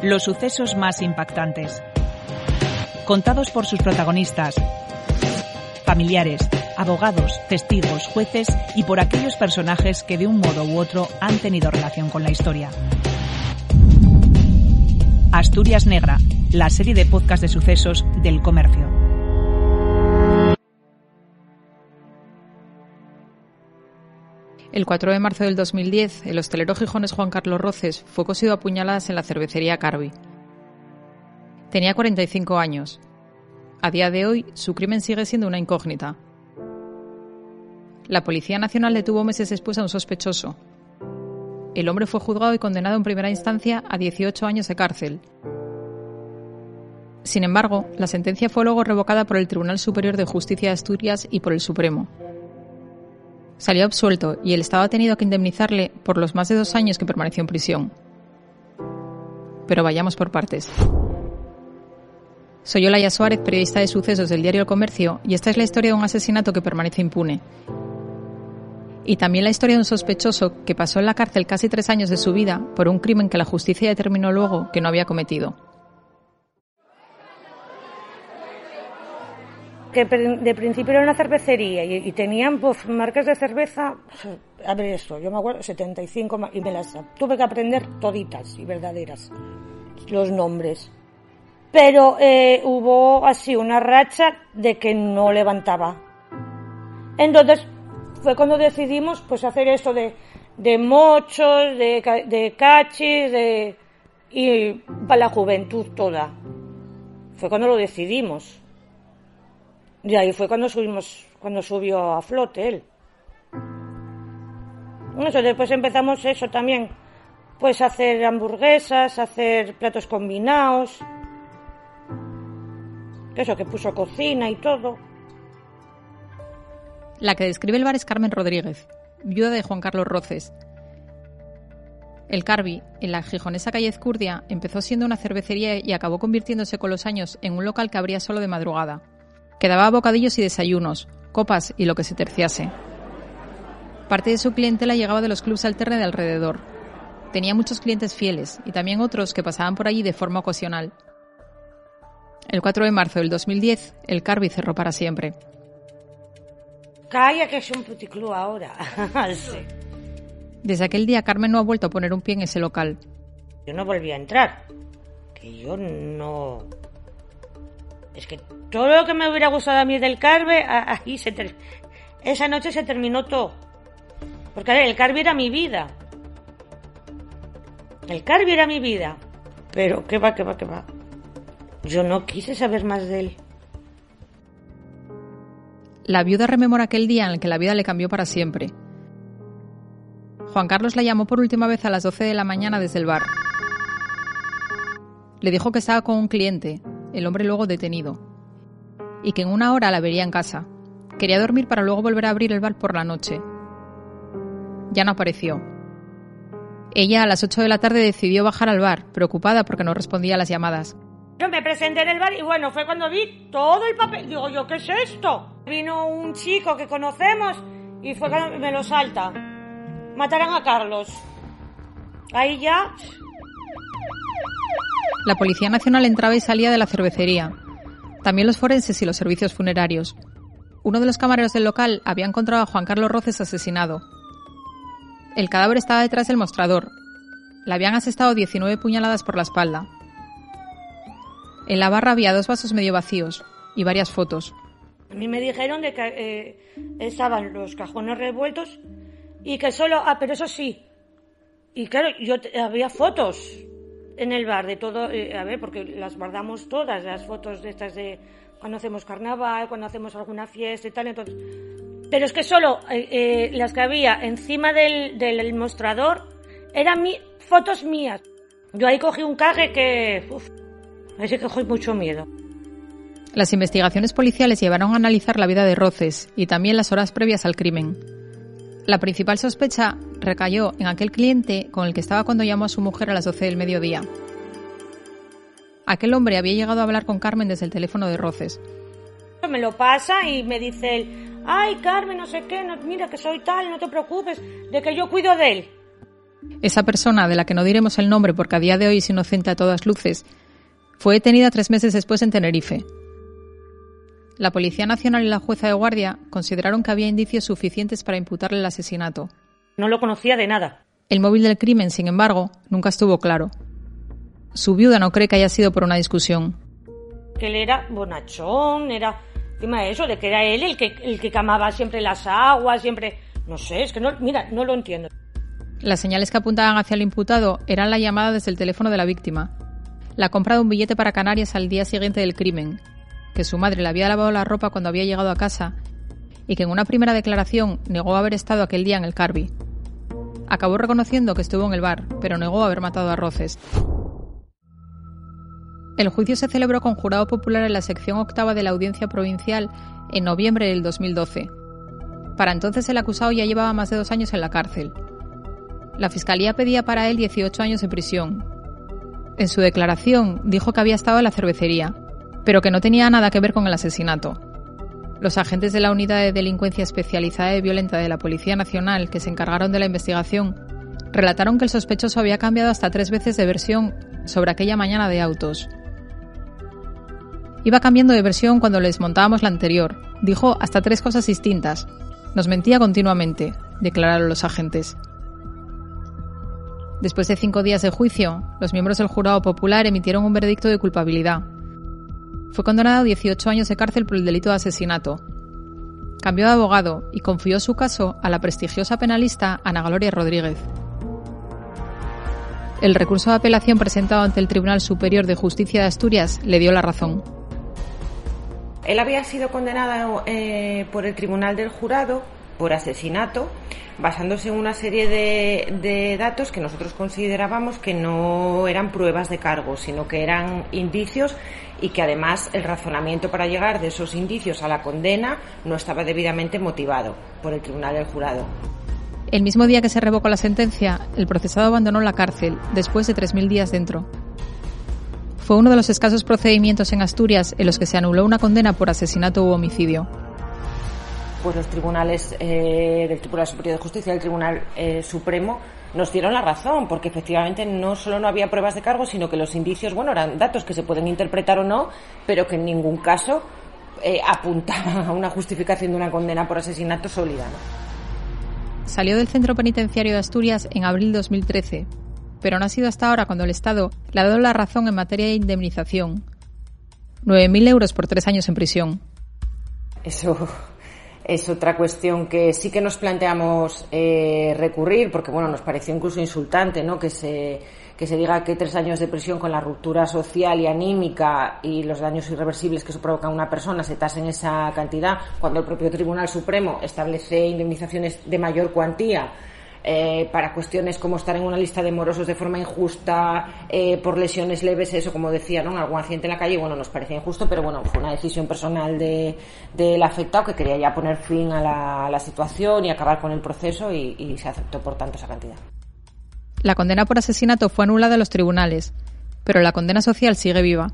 Los sucesos más impactantes. Contados por sus protagonistas, familiares, abogados, testigos, jueces y por aquellos personajes que de un modo u otro han tenido relación con la historia. Asturias Negra, la serie de podcast de sucesos del comercio. El 4 de marzo del 2010, el hostelero gijones Juan Carlos Roces fue cosido a puñaladas en la cervecería Carvi. Tenía 45 años. A día de hoy, su crimen sigue siendo una incógnita. La Policía Nacional detuvo meses después a un sospechoso. El hombre fue juzgado y condenado en primera instancia a 18 años de cárcel. Sin embargo, la sentencia fue luego revocada por el Tribunal Superior de Justicia de Asturias y por el Supremo. Salió absuelto y el Estado ha tenido que indemnizarle por los más de dos años que permaneció en prisión. Pero vayamos por partes. Soy Olaya Suárez, periodista de sucesos del diario El Comercio, y esta es la historia de un asesinato que permanece impune. Y también la historia de un sospechoso que pasó en la cárcel casi tres años de su vida por un crimen que la justicia determinó luego que no había cometido. De principio era una cervecería y, tenían pues, marcas de cerveza, a ver esto, yo me acuerdo, 75 y me las tuve que aprender toditas y verdaderas, los nombres. Pero eh, hubo así una racha de que no levantaba. Entonces fue cuando decidimos pues hacer esto de, de mochos, de, de cachis, de, y para la juventud toda. Fue cuando lo decidimos. Y ahí fue cuando subimos, cuando subió a flote él. Eso, después empezamos eso también, pues hacer hamburguesas, hacer platos combinados. Eso, que puso cocina y todo. La que describe el bar es Carmen Rodríguez, viuda de Juan Carlos Roces. El Carvi, en la gijonesa calle Ezcurdia, empezó siendo una cervecería y acabó convirtiéndose con los años en un local que abría solo de madrugada que daba bocadillos y desayunos, copas y lo que se terciase. Parte de su clientela llegaba de los clubs alterne de alrededor. Tenía muchos clientes fieles y también otros que pasaban por allí de forma ocasional. El 4 de marzo del 2010, el Carvi cerró para siempre. Calla que es un puticlub ahora. Desde aquel día Carmen no ha vuelto a poner un pie en ese local. Yo no volví a entrar. Que yo no es que todo lo que me hubiera gustado a mí del Carve, ahí se esa noche se terminó todo. Porque el Carve era mi vida. El Carve era mi vida. Pero qué va, qué va, qué va. Yo no quise saber más de él. La viuda rememora aquel día en el que la vida le cambió para siempre. Juan Carlos la llamó por última vez a las 12 de la mañana desde el bar. Le dijo que estaba con un cliente, el hombre luego detenido, y que en una hora la vería en casa. Quería dormir para luego volver a abrir el bar por la noche. Ya no apareció. Ella a las 8 de la tarde decidió bajar al bar, preocupada porque no respondía a las llamadas. Yo me presenté en el bar y bueno, fue cuando vi todo el papel. Digo yo, ¿qué es esto? Vino un chico que conocemos y fue cuando me lo salta. Matarán a Carlos. Ahí ya la Policía Nacional entraba y salía de la cervecería. También los forenses y los servicios funerarios. Uno de los camareros del local había encontrado a Juan Carlos Roces asesinado. El cadáver estaba detrás del mostrador. Le habían asestado 19 puñaladas por la espalda. En la barra había dos vasos medio vacíos y varias fotos. A mí me dijeron que eh, estaban los cajones revueltos y que solo... Ah, pero eso sí. Y claro, yo había fotos en el bar de todo, eh, a ver, porque las guardamos todas, las fotos de estas de cuando hacemos carnaval, cuando hacemos alguna fiesta y tal, entonces... Pero es que solo eh, eh, las que había encima del, del mostrador eran mi, fotos mías. Yo ahí cogí un caje que... Uf, ahí sí que cogí mucho miedo. Las investigaciones policiales llevaron a analizar la vida de Roces y también las horas previas al crimen. La principal sospecha recayó en aquel cliente con el que estaba cuando llamó a su mujer a las 12 del mediodía. Aquel hombre había llegado a hablar con Carmen desde el teléfono de Roces. Me lo pasa y me dice él, ay Carmen, no sé qué, mira que soy tal, no te preocupes, de que yo cuido de él. Esa persona, de la que no diremos el nombre porque a día de hoy es inocente a todas luces, fue detenida tres meses después en Tenerife. La Policía Nacional y la jueza de guardia consideraron que había indicios suficientes para imputarle el asesinato. No lo conocía de nada. El móvil del crimen, sin embargo, nunca estuvo claro. Su viuda no cree que haya sido por una discusión. Que él era bonachón, era encima de eso, de que era él el que, el que camaba siempre las aguas, siempre... No sé, es que no, mira, no lo entiendo. Las señales que apuntaban hacia el imputado eran la llamada desde el teléfono de la víctima, la compra de un billete para Canarias al día siguiente del crimen, que su madre le había lavado la ropa cuando había llegado a casa y que en una primera declaración negó haber estado aquel día en el Carby. Acabó reconociendo que estuvo en el bar, pero negó haber matado a Roces. El juicio se celebró con jurado popular en la sección octava de la Audiencia Provincial en noviembre del 2012. Para entonces el acusado ya llevaba más de dos años en la cárcel. La fiscalía pedía para él 18 años de prisión. En su declaración dijo que había estado en la cervecería, pero que no tenía nada que ver con el asesinato. Los agentes de la Unidad de Delincuencia Especializada y Violenta de la Policía Nacional que se encargaron de la investigación relataron que el sospechoso había cambiado hasta tres veces de versión sobre aquella mañana de autos. Iba cambiando de versión cuando le desmontábamos la anterior. Dijo hasta tres cosas distintas. Nos mentía continuamente, declararon los agentes. Después de cinco días de juicio, los miembros del jurado popular emitieron un veredicto de culpabilidad. Fue condenado a 18 años de cárcel por el delito de asesinato. Cambió de abogado y confió su caso a la prestigiosa penalista Ana Gloria Rodríguez. El recurso de apelación presentado ante el Tribunal Superior de Justicia de Asturias le dio la razón. Él había sido condenado eh, por el Tribunal del Jurado por asesinato, basándose en una serie de, datos que nosotros considerábamos que no eran pruebas de cargo, sino que eran indicios y que además el razonamiento para llegar de esos indicios a la condena no estaba debidamente motivado por el Tribunal del Jurado. El mismo día que se revocó la sentencia, el procesado abandonó la cárcel después de 3.000 días dentro fue uno de los escasos procedimientos en Asturias en los que se anuló una condena por asesinato u homicidio. Pues los tribunales eh, del Tribunal Superior de Justicia y del Tribunal eh, Supremo nos dieron la razón, porque efectivamente no solo no había pruebas de cargo, sino que los indicios, bueno, eran datos que se pueden interpretar o no, pero que en ningún caso eh, apuntaban a una justificación de una condena por asesinato sólida. Salió del centro penitenciario de Asturias en abril de 2013, pero no ha sido hasta ahora cuando el Estado le ha dado la razón en materia de indemnización. 9.000 euros por tres años en prisión. Eso es otra cuestión que sí que nos planteamos eh, recurrir, porque bueno, nos pareció incluso insultante, ¿no? Que se que se diga que tres años de prisión con la ruptura social y anímica y los daños irreversibles que eso provoca una persona se tasen esa cantidad, cuando el propio Tribunal Supremo establece indemnizaciones de mayor cuantía eh, para cuestiones como estar en una lista de morosos de forma injusta, eh, por lesiones leves, eso como decía, ¿no? algún accidente en la calle, bueno, nos parecía injusto, pero bueno, fue una decisión personal del afectado que quería ya poner fin a la, situación y acabar con el proceso y, y se aceptó por tanto esa cantidad. La condena por asesinato fue anulada en los tribunales, pero la condena social sigue viva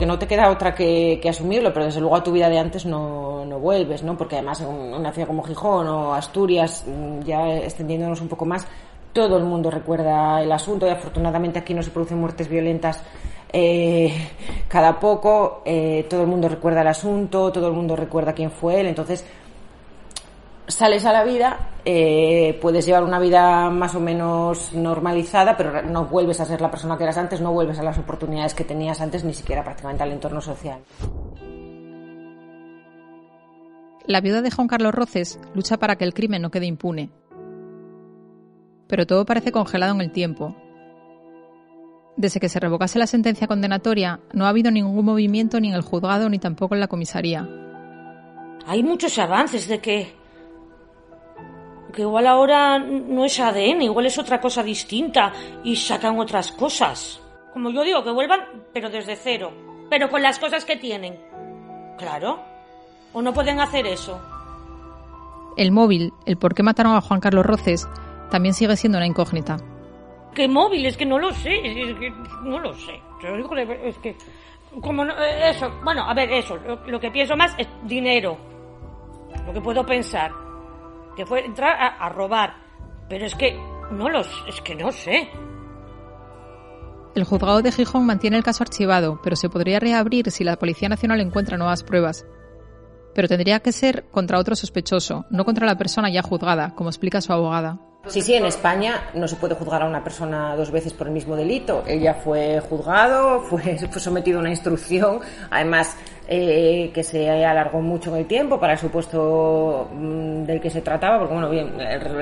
que no te queda otra que, asumirlo, pero desde luego a tu vida de antes no, no vuelves, ¿no? Porque además en una ciudad como Gijón o Asturias, mm, ya extendiéndonos un poco más, todo el mundo recuerda el asunto y afortunadamente aquí no se producen muertes violentas eh, cada poco, eh, todo el mundo recuerda el asunto, todo el mundo recuerda quién fue él, entonces sales a la vida, eh, puedes llevar una vida más o menos normalizada, pero no vuelves a ser la persona que eras antes, no vuelves a las oportunidades que tenías antes, ni siquiera prácticamente al entorno social. La viuda de Juan Carlos Roces lucha para que el crimen no quede impune. Pero todo parece congelado en el tiempo. Desde que se revocase la sentencia condenatoria, no ha habido ningún movimiento ni en el juzgado ni tampoco en la comisaría. Hay muchos avances de que que igual ahora no es ADN, igual es otra cosa distinta y sacan otras cosas. Como yo digo, que vuelvan, pero desde cero, pero con las cosas que tienen. Claro. ¿O no pueden hacer eso? El móvil, el por qué mataron a Juan Carlos Roces, también sigue siendo una incógnita. ¿Qué móvil? Es que no lo sé, es que no lo sé. Es que, como eh, eso, bueno, a ver, eso, lo que pienso más es dinero. Lo que puedo pensar que fue entrar a, robar. Pero es que No los, es que no sé. El juzgado de Gijón mantiene el caso archivado, pero se podría reabrir si la Policía Nacional encuentra nuevas pruebas. Pero tendría que ser contra otro sospechoso, no contra la persona ya juzgada, como explica su abogada. Sí, sí, en España no se puede juzgar a una persona dos veces por el mismo delito. Ella fue juzgado, fue, sometido a una instrucción, además eh, que se alargó mucho en el tiempo para el supuesto mm, del que se trataba, porque bueno, bien,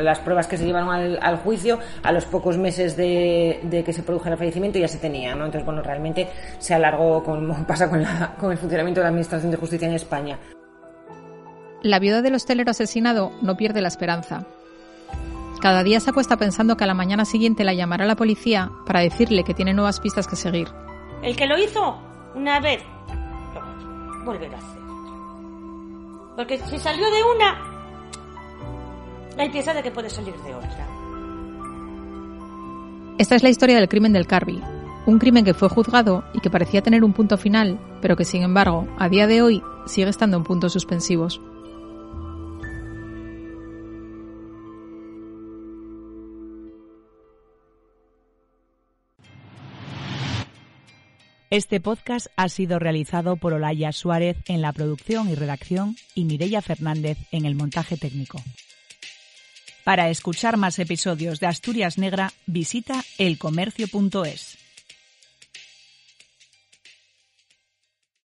las pruebas que se llevaron al, juicio a los pocos meses de, que se produjera el fallecimiento ya se tenían, ¿no? Entonces, bueno, realmente se alargó, como pasa con, la, con el funcionamiento de la Administración de Justicia en España. La viuda del hostelero asesinado no pierde la esperanza. Cada día se acuesta pensando que a la mañana siguiente la llamará la policía para decirle que tiene nuevas pistas que seguir. El que lo hizo una vez, lo volverá a hacer. Porque si salió de una, hay pieza de que puede salir de otra. Esta es la historia del crimen del Carby, un crimen que fue juzgado y que parecía tener un punto final, pero que sin embargo, a día de hoy, sigue estando en puntos suspensivos. Este podcast ha sido realizado por Olaya Suárez en la producción y redacción y Mireia Fernández en el montaje técnico. Para escuchar más episodios de Asturias Negra, visita elcomercio.es.